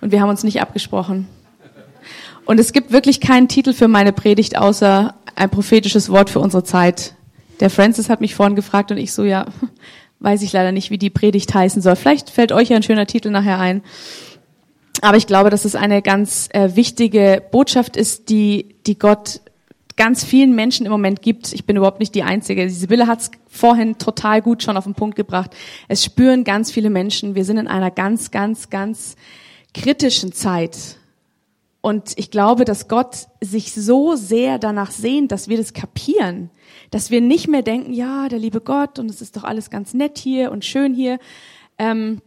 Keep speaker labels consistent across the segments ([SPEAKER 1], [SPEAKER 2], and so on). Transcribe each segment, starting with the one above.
[SPEAKER 1] Und wir haben uns nicht abgesprochen. Und es gibt wirklich keinen Titel für meine Predigt außer ein prophetisches Wort für unsere Zeit. Der Francis hat mich vorhin gefragt und ich so, ja, weiß ich leider nicht, wie die Predigt heißen soll. Vielleicht fällt euch ja ein schöner Titel nachher ein. Aber ich glaube, dass es eine ganz äh, wichtige Botschaft ist, die, die Gott ganz vielen Menschen im Moment gibt. Ich bin überhaupt nicht die Einzige. Sibylle hat es vorhin total gut schon auf den Punkt gebracht. Es spüren ganz viele Menschen. Wir sind in einer ganz, ganz, ganz kritischen Zeit. Und ich glaube, dass Gott sich so sehr danach sehnt, dass wir das kapieren, dass wir nicht mehr denken, ja, der liebe Gott und es ist doch alles ganz nett hier und schön hier. Ähm,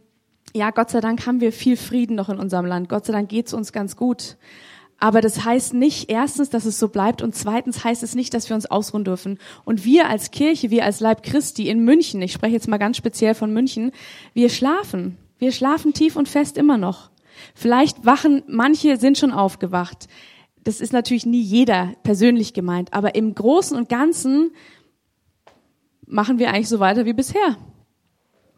[SPEAKER 1] ja, Gott sei Dank haben wir viel Frieden noch in unserem Land. Gott sei Dank geht's uns ganz gut. Aber das heißt nicht erstens, dass es so bleibt und zweitens heißt es nicht, dass wir uns ausruhen dürfen. Und wir als Kirche, wir als Leib Christi in München, ich spreche jetzt mal ganz speziell von München, wir schlafen. Wir schlafen tief und fest immer noch. Vielleicht wachen, manche sind schon aufgewacht. Das ist natürlich nie jeder persönlich gemeint, aber im Großen und Ganzen machen wir eigentlich so weiter wie bisher.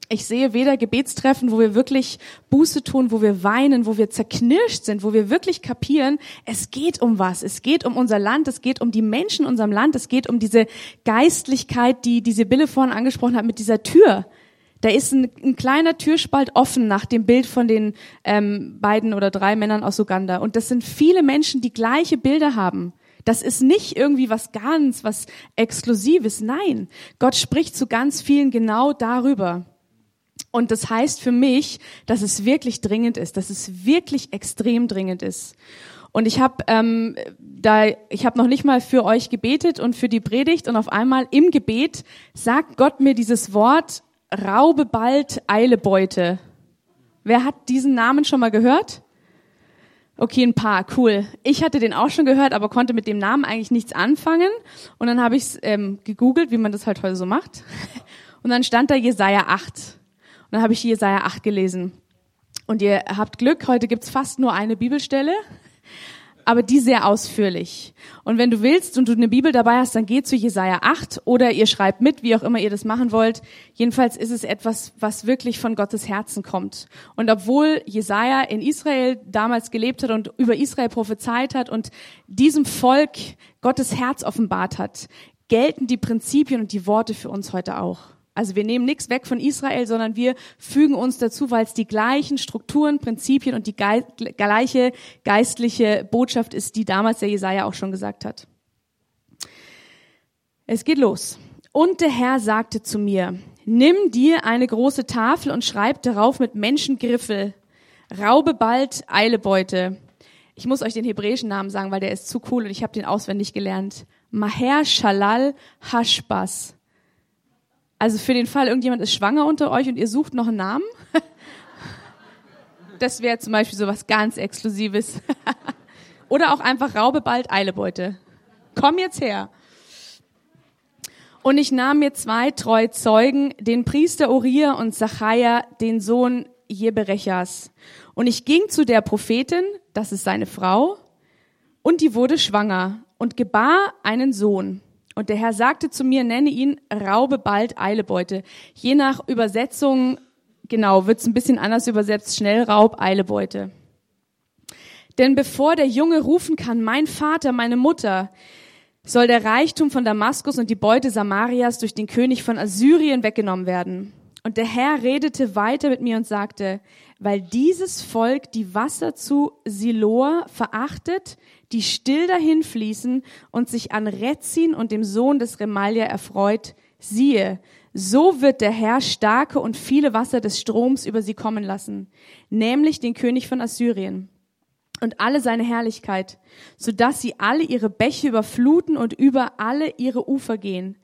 [SPEAKER 1] Ich sehe weder Gebetstreffen, wo wir wirklich Buße tun, wo wir weinen, wo wir zerknirscht sind, wo wir wirklich kapieren, es geht um was. Es geht um unser Land, es geht um die Menschen in unserem Land, es geht um diese Geistlichkeit, die die Sibylle vorhin angesprochen hat mit dieser Tür. Da ist ein, ein, kleiner Türspalt offen nach dem Bild von den ähm, beiden oder drei Männern aus Uganda. Und das sind viele Menschen, die gleiche Bilder haben. Das ist nicht irgendwie was ganz, was Exklusives. Nein, Gott spricht zu ganz vielen genau darüber. Und das heißt für mich, dass es wirklich dringend ist, dass es wirklich extrem dringend ist. Und ich habe ähm, da, ich habe noch nicht mal für euch gebetet und für die Predigt und auf einmal im Gebet sagt Gott mir dieses Wort Raube bald, eile Beute. Wer hat diesen Namen schon mal gehört? Okay, ein paar, cool. Ich hatte den auch schon gehört, aber konnte mit dem Namen eigentlich nichts anfangen. Und dann habe ich ähm, gegoogelt, wie man das halt heute so macht. Und dann stand da Jesaja 8. Und dann habe ich Jesaja 8 gelesen. Und ihr habt Glück, heute gibt's fast nur eine Bibelstelle aber die sehr ausführlich. Und wenn du willst und du eine Bibel dabei hast, dann geh zu Jesaja 8 oder ihr schreibt mit, wie auch immer ihr das machen wollt. Jedenfalls ist es etwas, was wirklich von Gottes Herzen kommt. Und obwohl Jesaja in Israel damals gelebt hat und über Israel prophezeit hat und diesem Volk Gottes Herz offenbart hat, gelten die Prinzipien und die Worte für uns heute auch. Also wir nehmen nichts weg von Israel, sondern wir fügen uns dazu, weil es die gleichen Strukturen, Prinzipien und die gleiche geistliche Botschaft ist, die damals der Jesaja auch schon gesagt hat. Es geht los. Und der Herr sagte zu mir, nimm dir eine große Tafel und schreib darauf mit Menschengriffel, raube bald, eile Beute. Ich muss euch den hebräischen Namen sagen, weil der ist zu cool und ich habe den auswendig gelernt. Maher Shalal Hashbas. Also für den Fall, irgendjemand ist schwanger unter euch und ihr sucht noch einen Namen. Das wäre zum Beispiel so was ganz Exklusives. Oder auch einfach Raube bald Eilebeute. Komm jetzt her. Und ich nahm mir zwei treue Zeugen, den Priester Uriah und Zachariah, den Sohn Jeberechas. Und ich ging zu der Prophetin, das ist seine Frau, und die wurde schwanger und gebar einen Sohn. Und der Herr sagte zu mir, nenne ihn Raube bald Eilebeute. Je nach Übersetzung, genau, wird's ein bisschen anders übersetzt, schnell Raub Eilebeute. Denn bevor der Junge rufen kann, mein Vater, meine Mutter, soll der Reichtum von Damaskus und die Beute Samarias durch den König von Assyrien weggenommen werden. Und der Herr redete weiter mit mir und sagte, weil dieses Volk die Wasser zu Siloa verachtet, die still dahin fließen und sich an Rezin und dem Sohn des Remalia erfreut, siehe, so wird der Herr starke und viele Wasser des Stroms über sie kommen lassen, nämlich den König von Assyrien und alle seine Herrlichkeit, so dass sie alle ihre Bäche überfluten und über alle ihre Ufer gehen.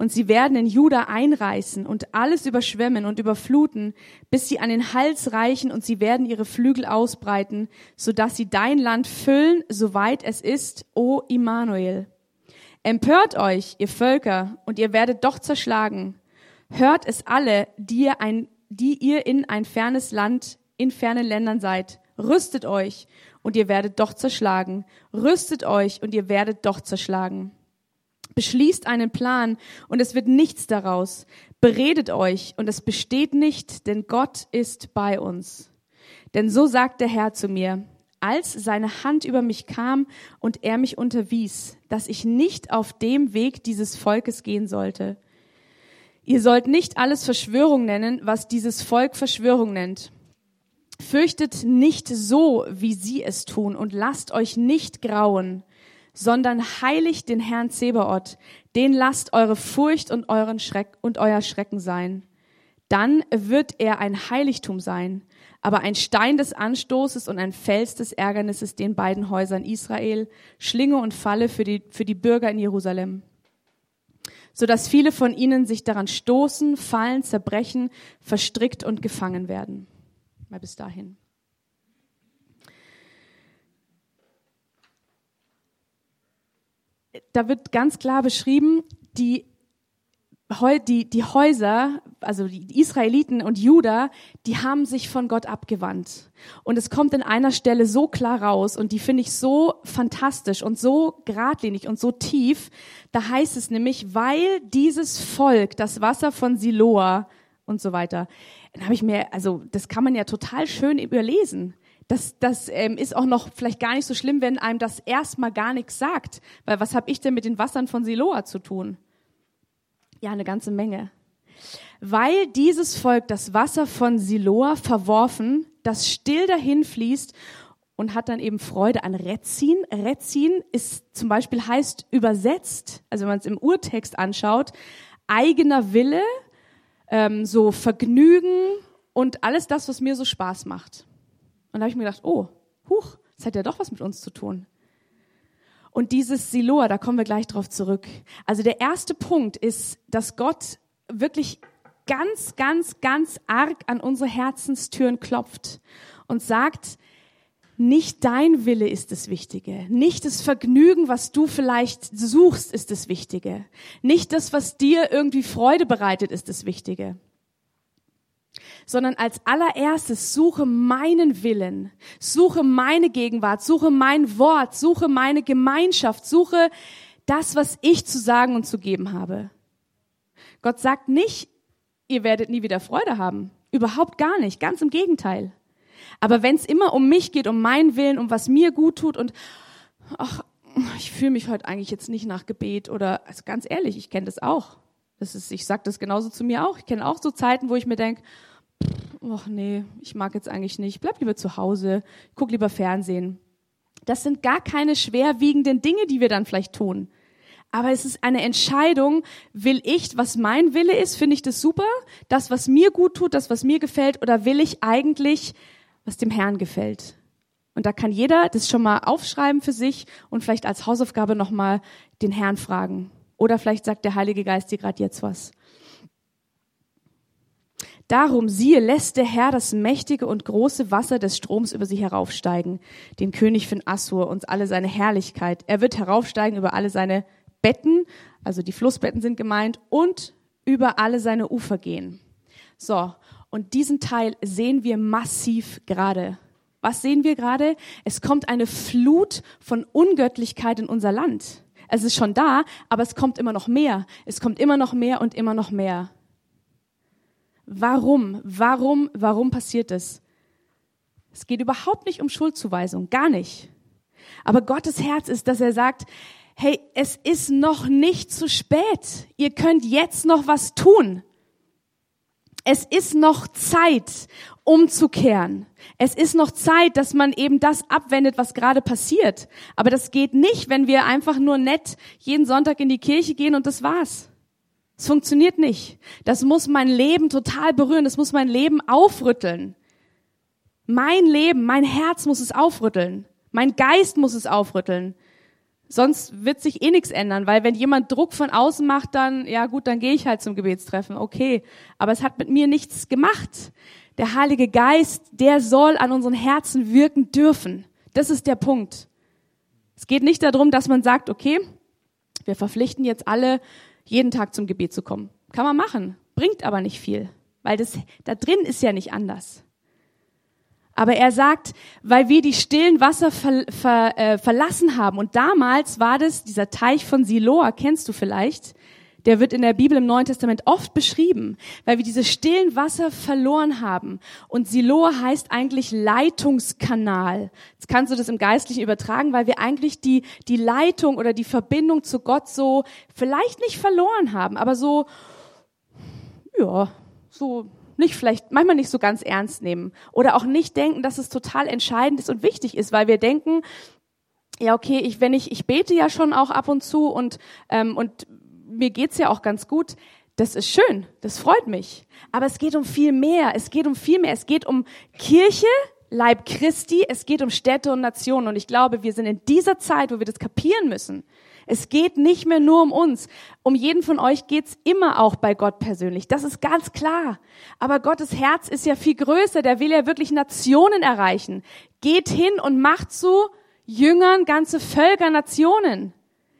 [SPEAKER 1] Und sie werden in Juda einreißen und alles überschwemmen und überfluten, bis sie an den Hals reichen und sie werden ihre Flügel ausbreiten, so dass sie dein Land füllen, soweit es ist, o Immanuel. Empört euch, ihr Völker, und ihr werdet doch zerschlagen. Hört es alle, die ihr, ein, die ihr in ein fernes Land, in fernen Ländern seid. Rüstet euch, und ihr werdet doch zerschlagen. Rüstet euch, und ihr werdet doch zerschlagen beschließt einen Plan und es wird nichts daraus. Beredet euch und es besteht nicht, denn Gott ist bei uns. Denn so sagt der Herr zu mir, als seine Hand über mich kam und er mich unterwies, dass ich nicht auf dem Weg dieses Volkes gehen sollte. Ihr sollt nicht alles Verschwörung nennen, was dieses Volk Verschwörung nennt. Fürchtet nicht so, wie sie es tun, und lasst euch nicht grauen, sondern heiligt den Herrn Zebaoth, den lasst eure Furcht und euren Schreck und euer Schrecken sein. Dann wird er ein Heiligtum sein, aber ein Stein des Anstoßes und ein Fels des Ärgernisses den beiden Häusern Israel, Schlinge und Falle für die, für die Bürger in Jerusalem. Sodass viele von ihnen sich daran stoßen, fallen, zerbrechen, verstrickt und gefangen werden. Mal bis dahin. Da wird ganz klar beschrieben, die die, die Häuser, also die Israeliten und Juda, die haben sich von Gott abgewandt. Und es kommt in einer Stelle so klar raus und die finde ich so fantastisch und so geradlinig und so tief. Da heißt es nämlich, weil dieses Volk das Wasser von Siloa und so weiter, dann habe ich mir, also das kann man ja total schön überlesen. Das, das ähm, ist auch noch vielleicht gar nicht so schlimm, wenn einem das erstmal gar nichts sagt. Weil was habe ich denn mit den Wassern von Siloa zu tun? Ja, eine ganze Menge. Weil dieses Volk das Wasser von Siloa verworfen, das still dahin fließt und hat dann eben Freude an Rezin. Rezin ist zum Beispiel heißt übersetzt, also wenn man es im Urtext anschaut, eigener Wille, ähm, so Vergnügen und alles das, was mir so Spaß macht. Und da habe ich mir gedacht, oh, huch, das hat ja doch was mit uns zu tun. Und dieses Siloa, da kommen wir gleich drauf zurück. Also der erste Punkt ist, dass Gott wirklich ganz, ganz, ganz arg an unsere Herzenstüren klopft und sagt, nicht dein Wille ist das Wichtige. Nicht das Vergnügen, was du vielleicht suchst, ist das Wichtige. Nicht das, was dir irgendwie Freude bereitet, ist das Wichtige sondern als allererstes suche meinen Willen, suche meine Gegenwart, suche mein Wort, suche meine Gemeinschaft, suche das, was ich zu sagen und zu geben habe. Gott sagt nicht, ihr werdet nie wieder Freude haben. Überhaupt gar nicht, ganz im Gegenteil. Aber wenn es immer um mich geht, um meinen Willen, um was mir gut tut und ach, ich fühle mich heute eigentlich jetzt nicht nach Gebet oder also ganz ehrlich, ich kenne das auch. Das ist, ich sage das genauso zu mir auch. Ich kenne auch so Zeiten, wo ich mir denke, ach nee, ich mag jetzt eigentlich nicht, bleib lieber zu Hause, guck lieber Fernsehen. Das sind gar keine schwerwiegenden Dinge, die wir dann vielleicht tun. Aber es ist eine Entscheidung, will ich, was mein Wille ist, finde ich das super, das, was mir gut tut, das, was mir gefällt, oder will ich eigentlich, was dem Herrn gefällt? Und da kann jeder das schon mal aufschreiben für sich und vielleicht als Hausaufgabe nochmal den Herrn fragen. Oder vielleicht sagt der Heilige Geist dir gerade jetzt was. Darum siehe, lässt der Herr das mächtige und große Wasser des Stroms über sie heraufsteigen, den König von Assur und alle seine Herrlichkeit. Er wird heraufsteigen über alle seine Betten, also die Flussbetten sind gemeint, und über alle seine Ufer gehen. So, und diesen Teil sehen wir massiv gerade. Was sehen wir gerade? Es kommt eine Flut von Ungöttlichkeit in unser Land. Es ist schon da, aber es kommt immer noch mehr. Es kommt immer noch mehr und immer noch mehr. Warum? Warum? Warum passiert es? Es geht überhaupt nicht um Schuldzuweisung, gar nicht. Aber Gottes Herz ist, dass er sagt, hey, es ist noch nicht zu spät. Ihr könnt jetzt noch was tun. Es ist noch Zeit, umzukehren. Es ist noch Zeit, dass man eben das abwendet, was gerade passiert. Aber das geht nicht, wenn wir einfach nur nett jeden Sonntag in die Kirche gehen und das war's. Es funktioniert nicht. Das muss mein Leben total berühren. Das muss mein Leben aufrütteln. Mein Leben, mein Herz muss es aufrütteln. Mein Geist muss es aufrütteln. Sonst wird sich eh nichts ändern, weil wenn jemand Druck von außen macht, dann, ja gut, dann gehe ich halt zum Gebetstreffen. Okay. Aber es hat mit mir nichts gemacht. Der Heilige Geist, der soll an unseren Herzen wirken dürfen. Das ist der Punkt. Es geht nicht darum, dass man sagt, okay, wir verpflichten jetzt alle jeden Tag zum Gebet zu kommen. Kann man machen, bringt aber nicht viel, weil das da drin ist ja nicht anders. Aber er sagt, weil wir die stillen Wasser ver, ver, äh, verlassen haben. Und damals war das dieser Teich von Siloa, kennst du vielleicht, der wird in der Bibel im Neuen Testament oft beschrieben, weil wir diese stillen Wasser verloren haben. Und Siloa heißt eigentlich Leitungskanal. Jetzt kannst du das im Geistlichen übertragen, weil wir eigentlich die, die Leitung oder die Verbindung zu Gott so vielleicht nicht verloren haben, aber so, ja, so nicht vielleicht, manchmal nicht so ganz ernst nehmen. Oder auch nicht denken, dass es total entscheidend ist und wichtig ist, weil wir denken, ja, okay, ich, wenn ich, ich bete ja schon auch ab und zu und, ähm, und mir geht's ja auch ganz gut. Das ist schön, das freut mich. Aber es geht um viel mehr. Es geht um viel mehr. Es geht um Kirche, Leib Christi. Es geht um Städte und Nationen. Und ich glaube, wir sind in dieser Zeit, wo wir das kapieren müssen. Es geht nicht mehr nur um uns. Um jeden von euch geht's immer auch bei Gott persönlich. Das ist ganz klar. Aber Gottes Herz ist ja viel größer. Der will ja wirklich Nationen erreichen. Geht hin und macht so Jüngern ganze Völker, Nationen.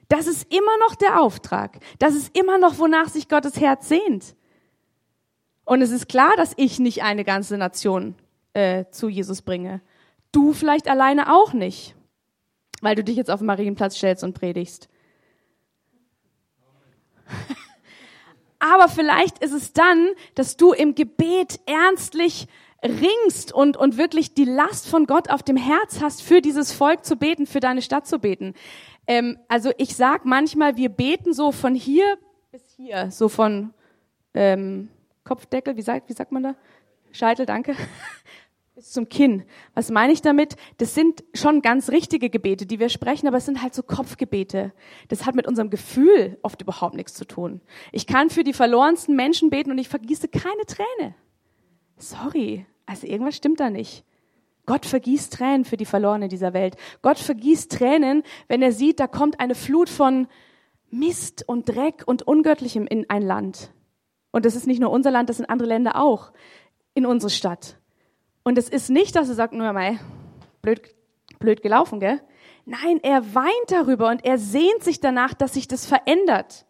[SPEAKER 1] Das ist immer noch der Auftrag. Das ist immer noch, wonach sich Gottes Herz sehnt. Und es ist klar, dass ich nicht eine ganze Nation äh, zu Jesus bringe. Du vielleicht alleine auch nicht, weil du dich jetzt auf den Marienplatz stellst und predigst. Aber vielleicht ist es dann, dass du im Gebet ernstlich ringst und, und wirklich die Last von Gott auf dem Herz hast, für dieses Volk zu beten, für deine Stadt zu beten. Ähm, also ich sag manchmal, wir beten so von hier bis hier, so von ähm, Kopfdeckel, wie sagt, wie sagt man da? Scheitel, danke. Bis zum Kinn. Was meine ich damit? Das sind schon ganz richtige Gebete, die wir sprechen, aber es sind halt so Kopfgebete. Das hat mit unserem Gefühl oft überhaupt nichts zu tun. Ich kann für die verlorensten Menschen beten und ich vergieße keine Träne sorry, also irgendwas stimmt da nicht. Gott vergießt Tränen für die Verlorenen dieser Welt. Gott vergießt Tränen, wenn er sieht, da kommt eine Flut von Mist und Dreck und Ungöttlichem in ein Land. Und das ist nicht nur unser Land, das sind andere Länder auch in unsere Stadt. Und es ist nicht, dass er sagt, nur mal, blöd, blöd gelaufen, gell? Nein, er weint darüber und er sehnt sich danach, dass sich das verändert.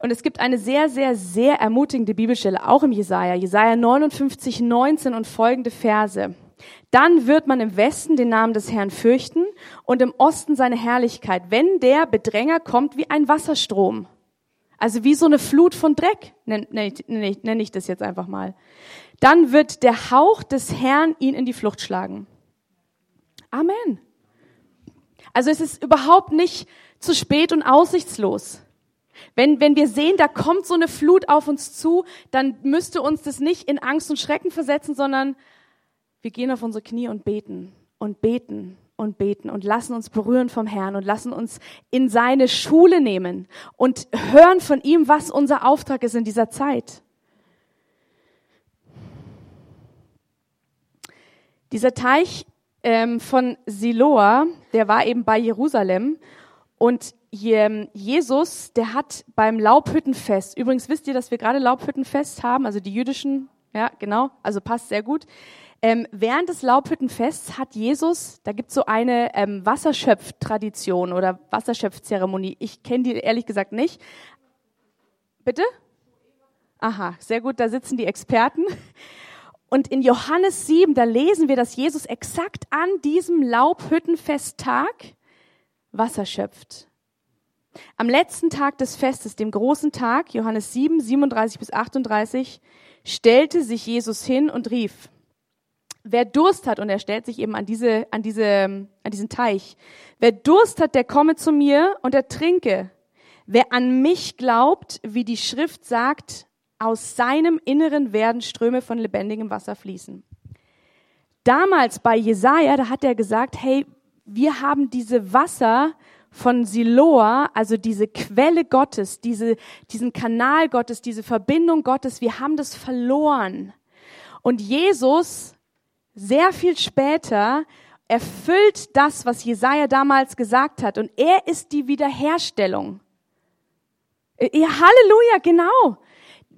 [SPEAKER 1] Und es gibt eine sehr, sehr, sehr ermutigende Bibelstelle, auch im Jesaja, Jesaja 59, 19 und folgende Verse. Dann wird man im Westen den Namen des Herrn fürchten und im Osten seine Herrlichkeit, wenn der Bedränger kommt wie ein Wasserstrom. Also wie so eine Flut von Dreck, nenne nenn, nenn, nenn ich das jetzt einfach mal. Dann wird der Hauch des Herrn ihn in die Flucht schlagen. Amen. Also es ist überhaupt nicht zu spät und aussichtslos. Wenn, wenn wir sehen, da kommt so eine Flut auf uns zu, dann müsste uns das nicht in Angst und Schrecken versetzen, sondern wir gehen auf unsere Knie und beten und beten und beten und lassen uns berühren vom Herrn und lassen uns in seine Schule nehmen und hören von ihm, was unser Auftrag ist in dieser Zeit. Dieser Teich ähm, von Siloa, der war eben bei Jerusalem und Jesus, der hat beim Laubhüttenfest, übrigens wisst ihr, dass wir gerade Laubhüttenfest haben, also die jüdischen, ja, genau, also passt sehr gut. Ähm, während des Laubhüttenfests hat Jesus, da gibt's so eine ähm, Wasserschöpftradition oder Wasserschöpfzeremonie. Ich kenne die ehrlich gesagt nicht. Bitte? Aha, sehr gut, da sitzen die Experten. Und in Johannes 7, da lesen wir, dass Jesus exakt an diesem Laubhüttenfesttag Wasser schöpft. Am letzten Tag des Festes, dem großen Tag, Johannes 7, 37 bis 38, stellte sich Jesus hin und rief, wer Durst hat, und er stellt sich eben an, diese, an, diese, an diesen Teich, wer Durst hat, der komme zu mir und er trinke. Wer an mich glaubt, wie die Schrift sagt, aus seinem Inneren werden Ströme von lebendigem Wasser fließen. Damals bei Jesaja, da hat er gesagt, hey, wir haben diese Wasser von Siloa, also diese Quelle Gottes, diese, diesen Kanal Gottes, diese Verbindung Gottes, wir haben das verloren. Und Jesus, sehr viel später, erfüllt das, was Jesaja damals gesagt hat. Und er ist die Wiederherstellung. Ja, Halleluja, genau.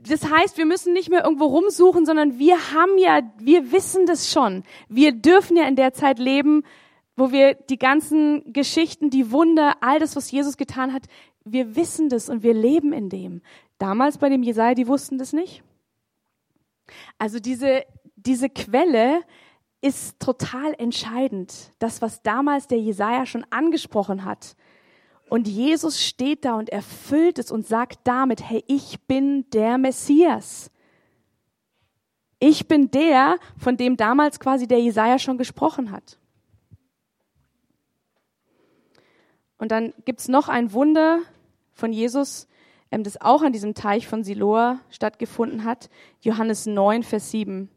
[SPEAKER 1] Das heißt, wir müssen nicht mehr irgendwo rumsuchen, sondern wir haben ja, wir wissen das schon. Wir dürfen ja in der Zeit leben, wo wir die ganzen Geschichten, die Wunder, all das, was Jesus getan hat, wir wissen das und wir leben in dem. Damals bei dem Jesaja, die wussten das nicht. Also diese, diese Quelle ist total entscheidend. Das, was damals der Jesaja schon angesprochen hat. Und Jesus steht da und erfüllt es und sagt damit, hey, ich bin der Messias. Ich bin der, von dem damals quasi der Jesaja schon gesprochen hat. Und dann gibt's noch ein Wunder von Jesus, ähm, das auch an diesem Teich von Siloa stattgefunden hat. Johannes 9, Vers 7.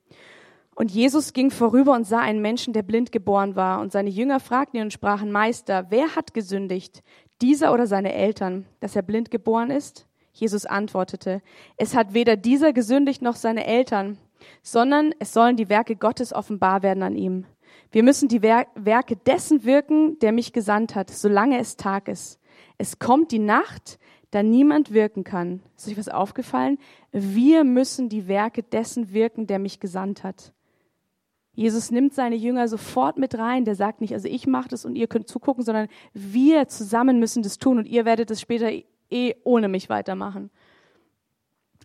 [SPEAKER 1] Und Jesus ging vorüber und sah einen Menschen, der blind geboren war. Und seine Jünger fragten ihn und sprachen, Meister, wer hat gesündigt, dieser oder seine Eltern, dass er blind geboren ist? Jesus antwortete, es hat weder dieser gesündigt noch seine Eltern, sondern es sollen die Werke Gottes offenbar werden an ihm. Wir müssen die Werke dessen wirken, der mich gesandt hat, solange es Tag ist. Es kommt die Nacht, da niemand wirken kann. Ist euch was aufgefallen? Wir müssen die Werke dessen wirken, der mich gesandt hat. Jesus nimmt seine Jünger sofort mit rein. Der sagt nicht, also ich mache das und ihr könnt zugucken, sondern wir zusammen müssen das tun und ihr werdet es später eh ohne mich weitermachen.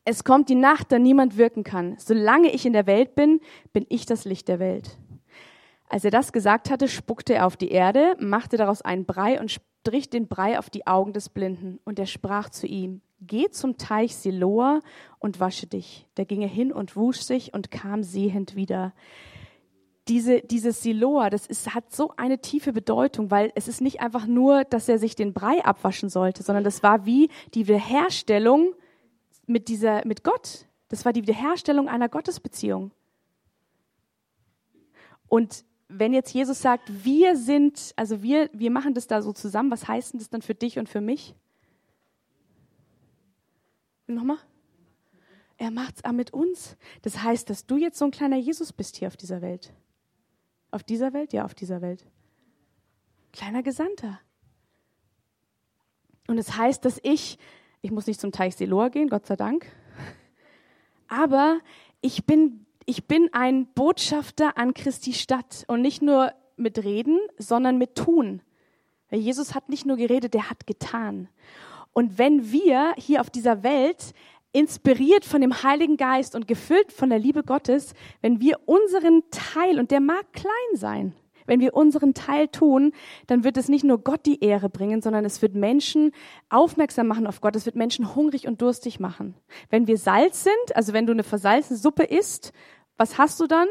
[SPEAKER 1] Es kommt die Nacht, da niemand wirken kann. Solange ich in der Welt bin, bin ich das Licht der Welt. Als er das gesagt hatte, spuckte er auf die Erde, machte daraus einen Brei und strich den Brei auf die Augen des Blinden. Und er sprach zu ihm, Geh zum Teich Siloa und wasche dich. Da ging er hin und wusch sich und kam sehend wieder diese, dieses Siloa, das ist, hat so eine tiefe Bedeutung, weil es ist nicht einfach nur, dass er sich den Brei abwaschen sollte, sondern das war wie die Wiederherstellung mit dieser, mit Gott. Das war die Wiederherstellung einer Gottesbeziehung. Und wenn jetzt Jesus sagt, wir sind, also wir, wir machen das da so zusammen, was heißt denn das dann für dich und für mich? Nochmal? Er macht's auch mit uns. Das heißt, dass du jetzt so ein kleiner Jesus bist hier auf dieser Welt. Auf dieser Welt? Ja, auf dieser Welt. Kleiner Gesandter. Und es das heißt, dass ich, ich muss nicht zum Teich Siloa gehen, Gott sei Dank, aber ich bin, ich bin ein Botschafter an Christi Stadt und nicht nur mit Reden, sondern mit Tun. Jesus hat nicht nur geredet, der hat getan. Und wenn wir hier auf dieser Welt inspiriert von dem Heiligen Geist und gefüllt von der Liebe Gottes, wenn wir unseren Teil, und der mag klein sein, wenn wir unseren Teil tun, dann wird es nicht nur Gott die Ehre bringen, sondern es wird Menschen aufmerksam machen auf Gott. Es wird Menschen hungrig und durstig machen. Wenn wir Salz sind, also wenn du eine versalzene Suppe isst, was hast du dann?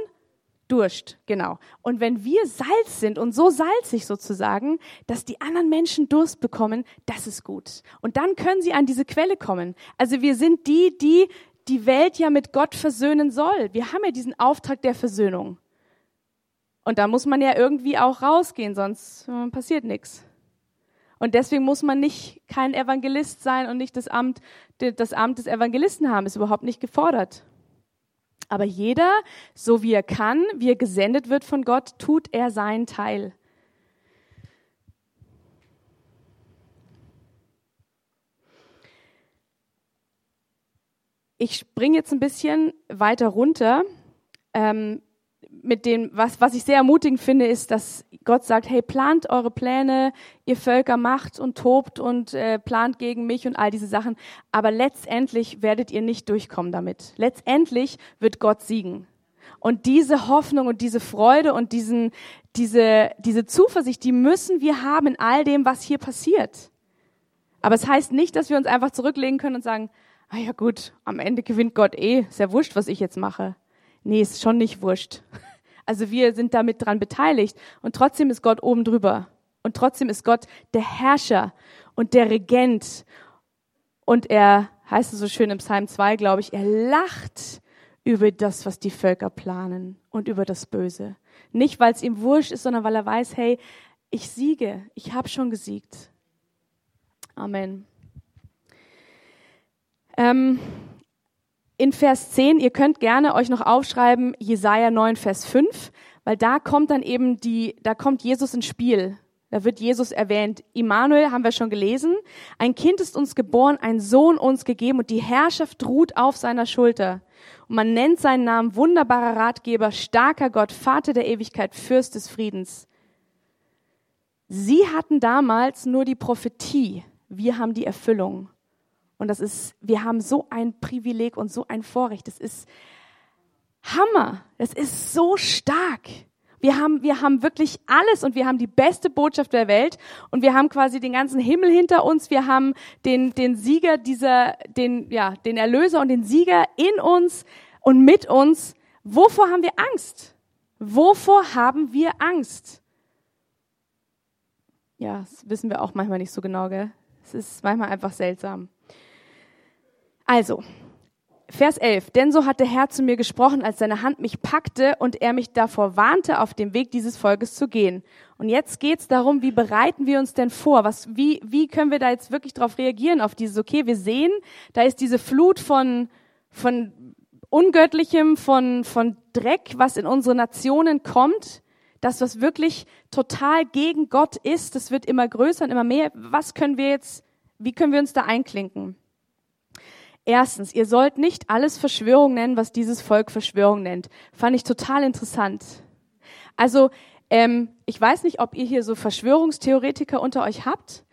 [SPEAKER 1] Durst, genau. Und wenn wir Salz sind und so salzig sozusagen, dass die anderen Menschen Durst bekommen, das ist gut. Und dann können sie an diese Quelle kommen. Also wir sind die, die die Welt ja mit Gott versöhnen soll. Wir haben ja diesen Auftrag der Versöhnung. Und da muss man ja irgendwie auch rausgehen, sonst äh, passiert nichts. Und deswegen muss man nicht kein Evangelist sein und nicht das Amt, das Amt des Evangelisten haben, ist überhaupt nicht gefordert. Aber jeder, so wie er kann, wie er gesendet wird von Gott, tut er seinen Teil. Ich springe jetzt ein bisschen weiter runter. Ähm, mit dem, was, was ich sehr ermutigend finde, ist, dass Gott sagt, hey, plant eure Pläne, ihr Völker macht und tobt und äh, plant gegen mich und all diese Sachen. Aber letztendlich werdet ihr nicht durchkommen damit. Letztendlich wird Gott siegen. Und diese Hoffnung und diese Freude und diesen, diese, diese Zuversicht, die müssen wir haben in all dem, was hier passiert. Aber es heißt nicht, dass wir uns einfach zurücklegen können und sagen, ah ja gut, am Ende gewinnt Gott eh, ist ja wurscht, was ich jetzt mache. Nee, ist schon nicht wurscht. Also wir sind damit dran beteiligt und trotzdem ist Gott oben drüber. Und trotzdem ist Gott der Herrscher und der Regent. Und er, heißt es so schön im Psalm 2, glaube ich, er lacht über das, was die Völker planen und über das Böse. Nicht, weil es ihm wurscht ist, sondern weil er weiß, hey, ich siege, ich habe schon gesiegt. Amen. Ähm, in Vers 10, ihr könnt gerne euch noch aufschreiben, Jesaja 9, Vers 5, weil da kommt dann eben die, da kommt Jesus ins Spiel. Da wird Jesus erwähnt. Immanuel haben wir schon gelesen. Ein Kind ist uns geboren, ein Sohn uns gegeben und die Herrschaft ruht auf seiner Schulter. Und man nennt seinen Namen wunderbarer Ratgeber, starker Gott, Vater der Ewigkeit, Fürst des Friedens. Sie hatten damals nur die Prophetie. Wir haben die Erfüllung. Und das ist, wir haben so ein Privileg und so ein Vorrecht. Das ist Hammer. Das ist so stark. Wir haben, wir haben wirklich alles und wir haben die beste Botschaft der Welt und wir haben quasi den ganzen Himmel hinter uns. Wir haben den, den Sieger dieser, den, ja, den Erlöser und den Sieger in uns und mit uns. Wovor haben wir Angst? Wovor haben wir Angst? Ja, das wissen wir auch manchmal nicht so genau, gell? Es ist manchmal einfach seltsam. Also, Vers 11. Denn so hat der Herr zu mir gesprochen, als seine Hand mich packte und er mich davor warnte, auf dem Weg dieses Volkes zu gehen. Und jetzt geht's darum, wie bereiten wir uns denn vor? Was, wie, wie können wir da jetzt wirklich darauf reagieren, auf dieses, okay, wir sehen, da ist diese Flut von, von Ungöttlichem, von, von Dreck, was in unsere Nationen kommt. Das, was wirklich total gegen Gott ist, das wird immer größer und immer mehr. Was können wir jetzt, wie können wir uns da einklinken? Erstens, ihr sollt nicht alles Verschwörung nennen, was dieses Volk Verschwörung nennt. Fand ich total interessant. Also, ähm, ich weiß nicht, ob ihr hier so Verschwörungstheoretiker unter euch habt.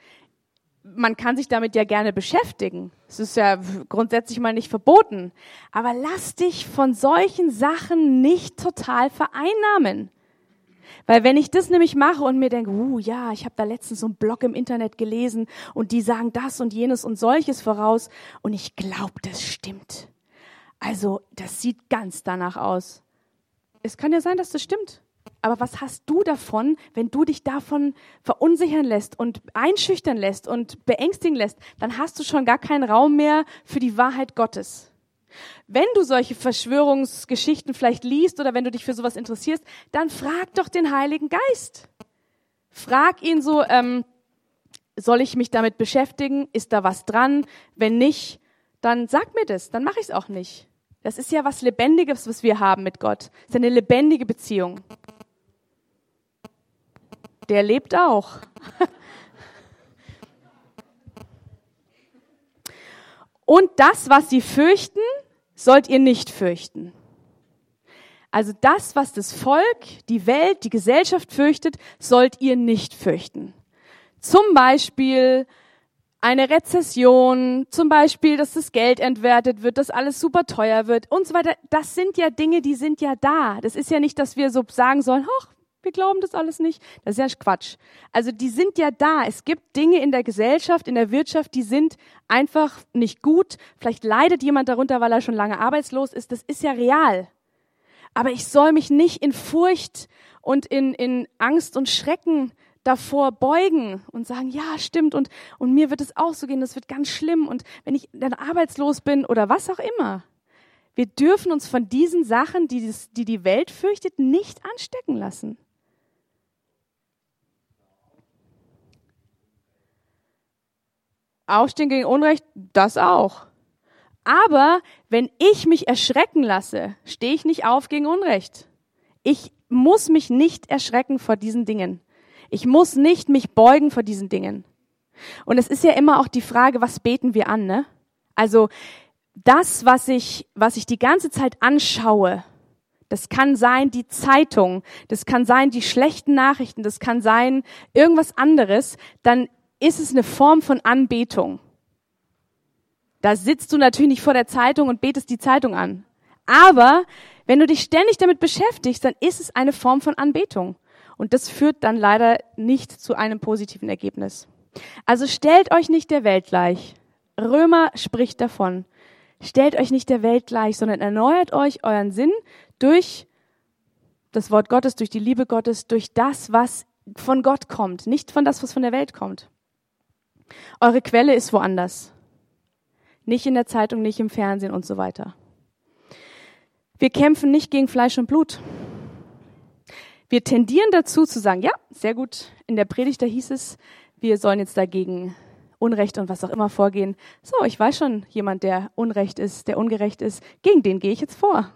[SPEAKER 1] Man kann sich damit ja gerne beschäftigen. Es ist ja grundsätzlich mal nicht verboten. Aber lass dich von solchen Sachen nicht total vereinnahmen. Weil wenn ich das nämlich mache und mir denke, uh, ja, ich habe da letztens so einen Blog im Internet gelesen und die sagen das und jenes und solches voraus und ich glaube, das stimmt. Also, das sieht ganz danach aus. Es kann ja sein, dass das stimmt. Aber was hast du davon, wenn du dich davon verunsichern lässt und einschüchtern lässt und beängstigen lässt? Dann hast du schon gar keinen Raum mehr für die Wahrheit Gottes. Wenn du solche Verschwörungsgeschichten vielleicht liest oder wenn du dich für sowas interessierst, dann frag doch den Heiligen Geist. Frag ihn so, ähm, soll ich mich damit beschäftigen? Ist da was dran? Wenn nicht, dann sag mir das, dann mache ich es auch nicht. Das ist ja was Lebendiges, was wir haben mit Gott. Das ist eine lebendige Beziehung. Der lebt auch. Und das, was sie fürchten, sollt ihr nicht fürchten. Also das, was das Volk, die Welt, die Gesellschaft fürchtet, sollt ihr nicht fürchten. Zum Beispiel eine Rezession, zum Beispiel, dass das Geld entwertet wird, dass alles super teuer wird und so weiter. Das sind ja Dinge, die sind ja da. Das ist ja nicht, dass wir so sagen sollen, ach, wir glauben das alles nicht. Das ist ja Quatsch. Also die sind ja da. Es gibt Dinge in der Gesellschaft, in der Wirtschaft, die sind einfach nicht gut. Vielleicht leidet jemand darunter, weil er schon lange arbeitslos ist. Das ist ja real. Aber ich soll mich nicht in Furcht und in, in Angst und Schrecken davor beugen und sagen, ja, stimmt, und, und mir wird es auch so gehen, das wird ganz schlimm, und wenn ich dann arbeitslos bin oder was auch immer. Wir dürfen uns von diesen Sachen, die, die die Welt fürchtet, nicht anstecken lassen. Aufstehen gegen Unrecht, das auch. Aber wenn ich mich erschrecken lasse, stehe ich nicht auf gegen Unrecht. Ich muss mich nicht erschrecken vor diesen Dingen. Ich muss nicht mich beugen vor diesen Dingen. Und es ist ja immer auch die Frage, was beten wir an, ne? Also, das, was ich, was ich die ganze Zeit anschaue, das kann sein die Zeitung, das kann sein die schlechten Nachrichten, das kann sein irgendwas anderes, dann ist es eine Form von Anbetung. Da sitzt du natürlich nicht vor der Zeitung und betest die Zeitung an. Aber wenn du dich ständig damit beschäftigst, dann ist es eine Form von Anbetung. Und das führt dann leider nicht zu einem positiven Ergebnis. Also stellt euch nicht der Welt gleich. Römer spricht davon. Stellt euch nicht der Welt gleich, sondern erneuert euch euren Sinn durch das Wort Gottes, durch die Liebe Gottes, durch das, was von Gott kommt, nicht von das, was von der Welt kommt. Eure Quelle ist woanders. Nicht in der Zeitung, nicht im Fernsehen und so weiter. Wir kämpfen nicht gegen Fleisch und Blut. Wir tendieren dazu zu sagen, ja, sehr gut, in der Predigt da hieß es, wir sollen jetzt dagegen Unrecht und was auch immer vorgehen. So, ich weiß schon jemand, der Unrecht ist, der ungerecht ist, gegen den gehe ich jetzt vor.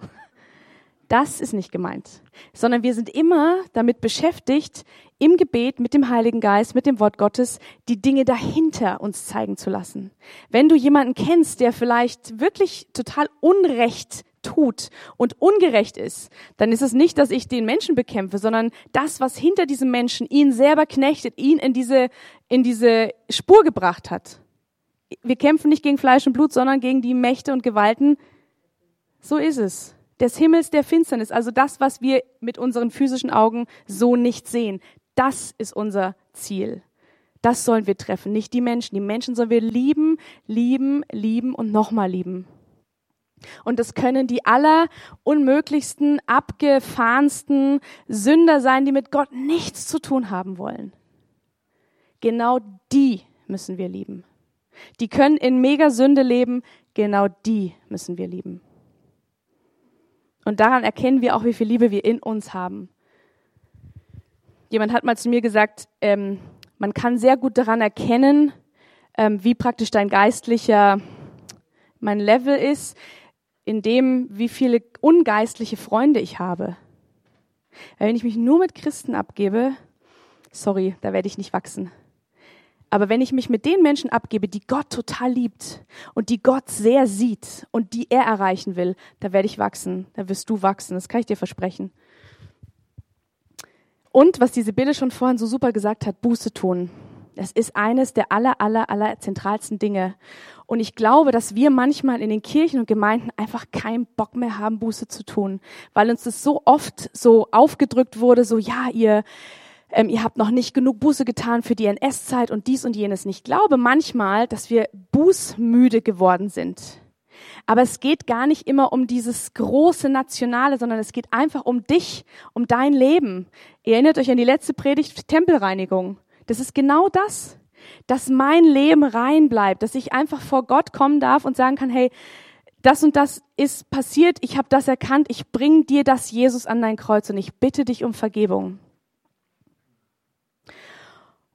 [SPEAKER 1] Das ist nicht gemeint, sondern wir sind immer damit beschäftigt, im Gebet mit dem Heiligen Geist, mit dem Wort Gottes, die Dinge dahinter uns zeigen zu lassen. Wenn du jemanden kennst, der vielleicht wirklich total Unrecht tut und ungerecht ist, dann ist es nicht, dass ich den Menschen bekämpfe, sondern das, was hinter diesem Menschen ihn selber knechtet, ihn in diese, in diese Spur gebracht hat. Wir kämpfen nicht gegen Fleisch und Blut, sondern gegen die Mächte und Gewalten. So ist es des Himmels der Finsternis, also das, was wir mit unseren physischen Augen so nicht sehen. Das ist unser Ziel. Das sollen wir treffen, nicht die Menschen. Die Menschen sollen wir lieben, lieben, lieben und nochmal lieben. Und das können die allerunmöglichsten, abgefahrensten Sünder sein, die mit Gott nichts zu tun haben wollen. Genau die müssen wir lieben. Die können in Megasünde leben, genau die müssen wir lieben. Und daran erkennen wir auch, wie viel Liebe wir in uns haben. Jemand hat mal zu mir gesagt, ähm, man kann sehr gut daran erkennen, ähm, wie praktisch dein geistlicher, mein Level ist, in dem, wie viele ungeistliche Freunde ich habe. Weil wenn ich mich nur mit Christen abgebe, sorry, da werde ich nicht wachsen. Aber wenn ich mich mit den Menschen abgebe, die Gott total liebt und die Gott sehr sieht und die er erreichen will, da werde ich wachsen, da wirst du wachsen, das kann ich dir versprechen. Und was diese Bilde schon vorhin so super gesagt hat, Buße tun. Das ist eines der aller, aller, aller zentralsten Dinge. Und ich glaube, dass wir manchmal in den Kirchen und Gemeinden einfach keinen Bock mehr haben, Buße zu tun, weil uns das so oft so aufgedrückt wurde, so ja, ihr, ähm, ihr habt noch nicht genug Buße getan für die NS-Zeit und dies und jenes. Und ich glaube manchmal, dass wir bußmüde geworden sind. Aber es geht gar nicht immer um dieses große Nationale, sondern es geht einfach um dich, um dein Leben. Ihr erinnert euch an die letzte Predigt Tempelreinigung. Das ist genau das, dass mein Leben rein bleibt, dass ich einfach vor Gott kommen darf und sagen kann, hey, das und das ist passiert, ich habe das erkannt, ich bring dir das Jesus an dein Kreuz und ich bitte dich um Vergebung.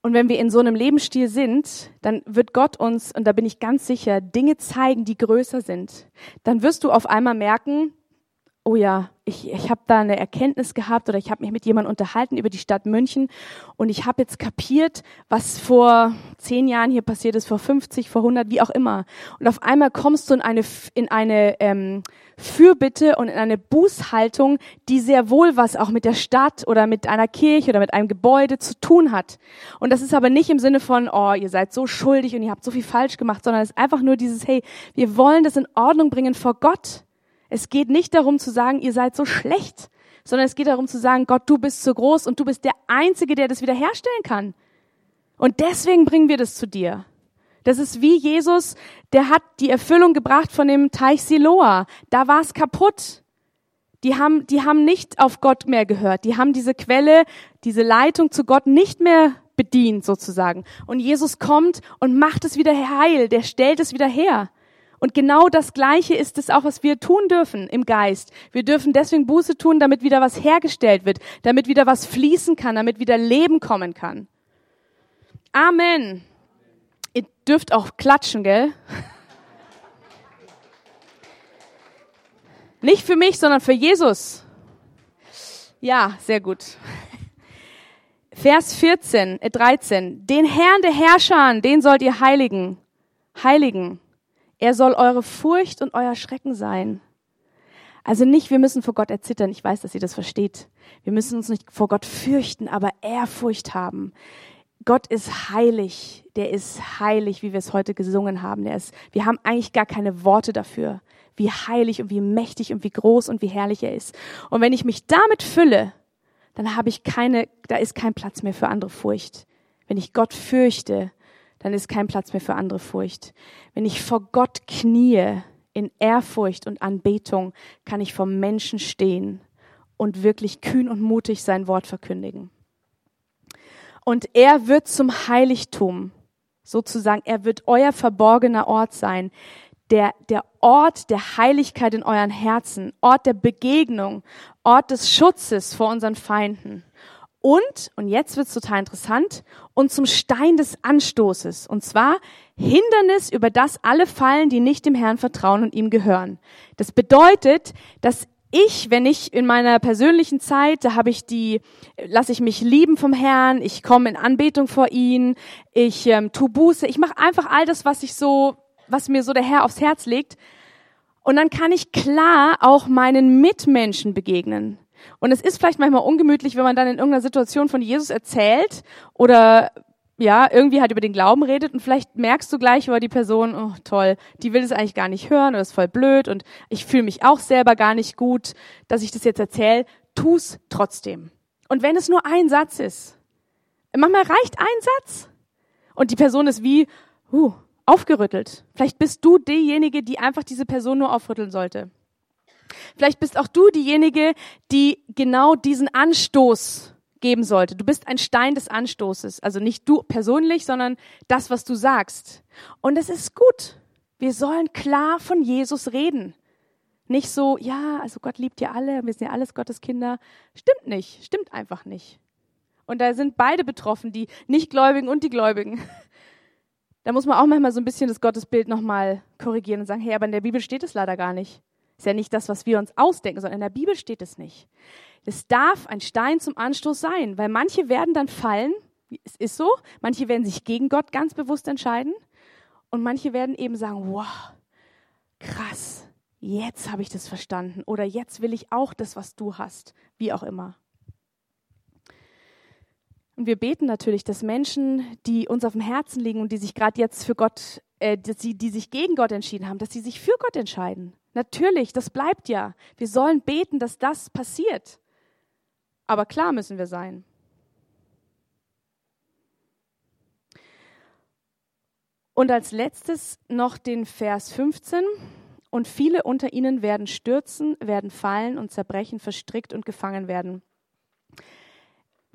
[SPEAKER 1] Und wenn wir in so einem Lebensstil sind, dann wird Gott uns, und da bin ich ganz sicher, Dinge zeigen, die größer sind. Dann wirst du auf einmal merken, oh ja, ich, ich habe da eine Erkenntnis gehabt oder ich habe mich mit jemandem unterhalten über die Stadt München und ich habe jetzt kapiert, was vor zehn Jahren hier passiert ist, vor 50, vor 100, wie auch immer. Und auf einmal kommst du in eine, in eine ähm, Fürbitte und in eine Bußhaltung, die sehr wohl was auch mit der Stadt oder mit einer Kirche oder mit einem Gebäude zu tun hat. Und das ist aber nicht im Sinne von, oh, ihr seid so schuldig und ihr habt so viel falsch gemacht, sondern es ist einfach nur dieses, hey, wir wollen das in Ordnung bringen vor Gott. Es geht nicht darum zu sagen, ihr seid so schlecht, sondern es geht darum zu sagen, Gott, du bist so groß und du bist der Einzige, der das wiederherstellen kann. Und deswegen bringen wir das zu dir. Das ist wie Jesus, der hat die Erfüllung gebracht von dem Teich Siloa. Da war es kaputt. Die haben, die haben nicht auf Gott mehr gehört. Die haben diese Quelle, diese Leitung zu Gott nicht mehr bedient sozusagen. Und Jesus kommt und macht es wieder heil. Der stellt es wieder her. Und genau das Gleiche ist es auch, was wir tun dürfen im Geist. Wir dürfen deswegen Buße tun, damit wieder was hergestellt wird, damit wieder was fließen kann, damit wieder Leben kommen kann. Amen. Ihr dürft auch klatschen, gell? Nicht für mich, sondern für Jesus. Ja, sehr gut. Vers 14, äh 13. Den Herrn der Herrscher, den sollt ihr heiligen. Heiligen. Er soll eure Furcht und euer Schrecken sein. Also nicht, wir müssen vor Gott erzittern. Ich weiß, dass ihr das versteht. Wir müssen uns nicht vor Gott fürchten, aber Ehrfurcht haben. Gott ist heilig. Der ist heilig, wie wir es heute gesungen haben. Der ist, wir haben eigentlich gar keine Worte dafür, wie heilig und wie mächtig und wie groß und wie herrlich er ist. Und wenn ich mich damit fülle, dann habe ich keine, da ist kein Platz mehr für andere Furcht. Wenn ich Gott fürchte, dann ist kein Platz mehr für andere Furcht. Wenn ich vor Gott kniee in Ehrfurcht und Anbetung, kann ich vor Menschen stehen und wirklich kühn und mutig sein Wort verkündigen. Und er wird zum Heiligtum, sozusagen, er wird euer verborgener Ort sein, der, der Ort der Heiligkeit in euren Herzen, Ort der Begegnung, Ort des Schutzes vor unseren Feinden und, und jetzt wird's total interessant, und zum Stein des Anstoßes. Und zwar Hindernis, über das alle fallen, die nicht dem Herrn vertrauen und ihm gehören. Das bedeutet, dass ich, wenn ich in meiner persönlichen Zeit, da habe ich die, lasse ich mich lieben vom Herrn, ich komme in Anbetung vor ihn, ich ähm, tu Buße, ich mache einfach all das, was ich so, was mir so der Herr aufs Herz legt. Und dann kann ich klar auch meinen Mitmenschen begegnen. Und es ist vielleicht manchmal ungemütlich, wenn man dann in irgendeiner Situation von Jesus erzählt oder ja, irgendwie halt über den Glauben redet und vielleicht merkst du gleich über die Person, oh toll, die will es eigentlich gar nicht hören oder ist voll blöd und ich fühle mich auch selber gar nicht gut, dass ich das jetzt erzähle, tu's trotzdem. Und wenn es nur ein Satz ist, manchmal reicht ein Satz und die Person ist wie, uh, aufgerüttelt. Vielleicht bist du diejenige, die einfach diese Person nur aufrütteln sollte. Vielleicht bist auch du diejenige, die genau diesen Anstoß geben sollte. Du bist ein Stein des Anstoßes. Also nicht du persönlich, sondern das, was du sagst. Und es ist gut. Wir sollen klar von Jesus reden. Nicht so, ja, also Gott liebt ja alle, wir sind ja alles Gottes Kinder. Stimmt nicht, stimmt einfach nicht. Und da sind beide betroffen, die Nichtgläubigen und die Gläubigen. Da muss man auch manchmal so ein bisschen das Gottesbild nochmal korrigieren und sagen, hey, aber in der Bibel steht es leider gar nicht. Ist ja nicht das, was wir uns ausdenken, sondern in der Bibel steht es nicht. Es darf ein Stein zum Anstoß sein, weil manche werden dann fallen, es ist so, manche werden sich gegen Gott ganz bewusst entscheiden und manche werden eben sagen, wow, krass, jetzt habe ich das verstanden oder jetzt will ich auch das, was du hast, wie auch immer. Und wir beten natürlich, dass Menschen, die uns auf dem Herzen liegen und die sich gerade jetzt für Gott, äh, die, die sich gegen Gott entschieden haben, dass sie sich für Gott entscheiden. Natürlich, das bleibt ja. Wir sollen beten, dass das passiert. Aber klar müssen wir sein. Und als letztes noch den Vers 15. Und viele unter ihnen werden stürzen, werden fallen und zerbrechen, verstrickt und gefangen werden.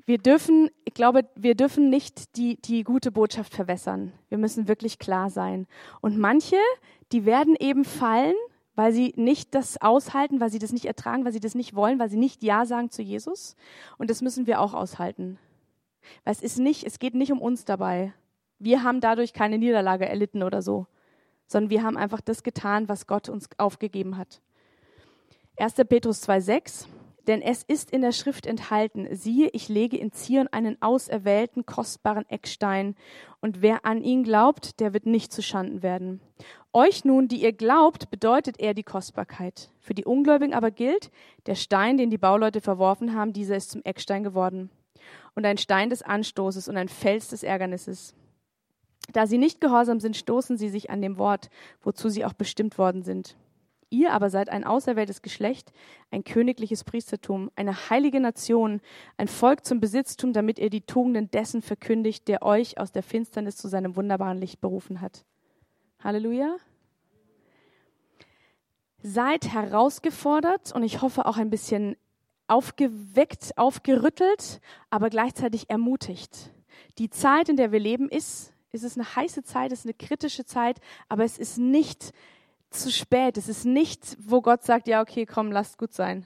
[SPEAKER 1] Wir dürfen, ich glaube, wir dürfen nicht die, die gute Botschaft verwässern. Wir müssen wirklich klar sein. Und manche, die werden eben fallen, weil sie nicht das aushalten, weil sie das nicht ertragen, weil sie das nicht wollen, weil sie nicht Ja sagen zu Jesus. Und das müssen wir auch aushalten. Weil es ist nicht, es geht nicht um uns dabei. Wir haben dadurch keine Niederlage erlitten oder so, sondern wir haben einfach das getan, was Gott uns aufgegeben hat. 1. Petrus 2,6 denn es ist in der Schrift enthalten, siehe, ich lege in Zion einen auserwählten, kostbaren Eckstein, und wer an ihn glaubt, der wird nicht zu Schanden werden. Euch nun, die ihr glaubt, bedeutet er die Kostbarkeit. Für die Ungläubigen aber gilt, der Stein, den die Bauleute verworfen haben, dieser ist zum Eckstein geworden. Und ein Stein des Anstoßes und ein Fels des Ärgernisses. Da sie nicht gehorsam sind, stoßen sie sich an dem Wort, wozu sie auch bestimmt worden sind. Ihr aber seid ein auserwähltes Geschlecht, ein königliches Priestertum, eine heilige Nation, ein Volk zum Besitztum, damit ihr die Tugenden dessen verkündigt, der euch aus der Finsternis zu seinem wunderbaren Licht berufen hat. Halleluja. Seid herausgefordert und ich hoffe auch ein bisschen aufgeweckt, aufgerüttelt, aber gleichzeitig ermutigt. Die Zeit, in der wir leben, ist, ist es eine heiße Zeit, ist eine kritische Zeit, aber es ist nicht zu spät. Es ist nicht, wo Gott sagt, ja, okay, komm, lasst gut sein.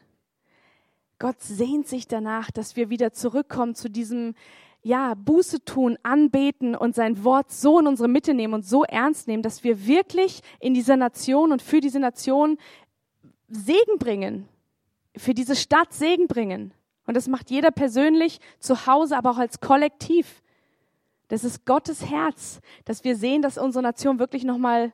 [SPEAKER 1] Gott sehnt sich danach, dass wir wieder zurückkommen zu diesem, ja, Buße tun, anbeten und sein Wort so in unsere Mitte nehmen und so ernst nehmen, dass wir wirklich in dieser Nation und für diese Nation Segen bringen, für diese Stadt Segen bringen. Und das macht jeder persönlich zu Hause, aber auch als Kollektiv. Das ist Gottes Herz, dass wir sehen, dass unsere Nation wirklich nochmal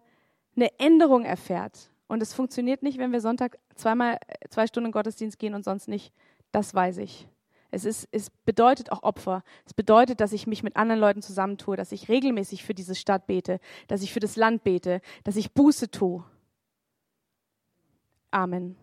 [SPEAKER 1] eine Änderung erfährt. Und es funktioniert nicht, wenn wir Sonntag zweimal zwei Stunden Gottesdienst gehen und sonst nicht. Das weiß ich. Es, ist, es bedeutet auch Opfer. Es bedeutet, dass ich mich mit anderen Leuten zusammentue, dass ich regelmäßig für diese Stadt bete, dass ich für das Land bete, dass ich Buße tue. Amen.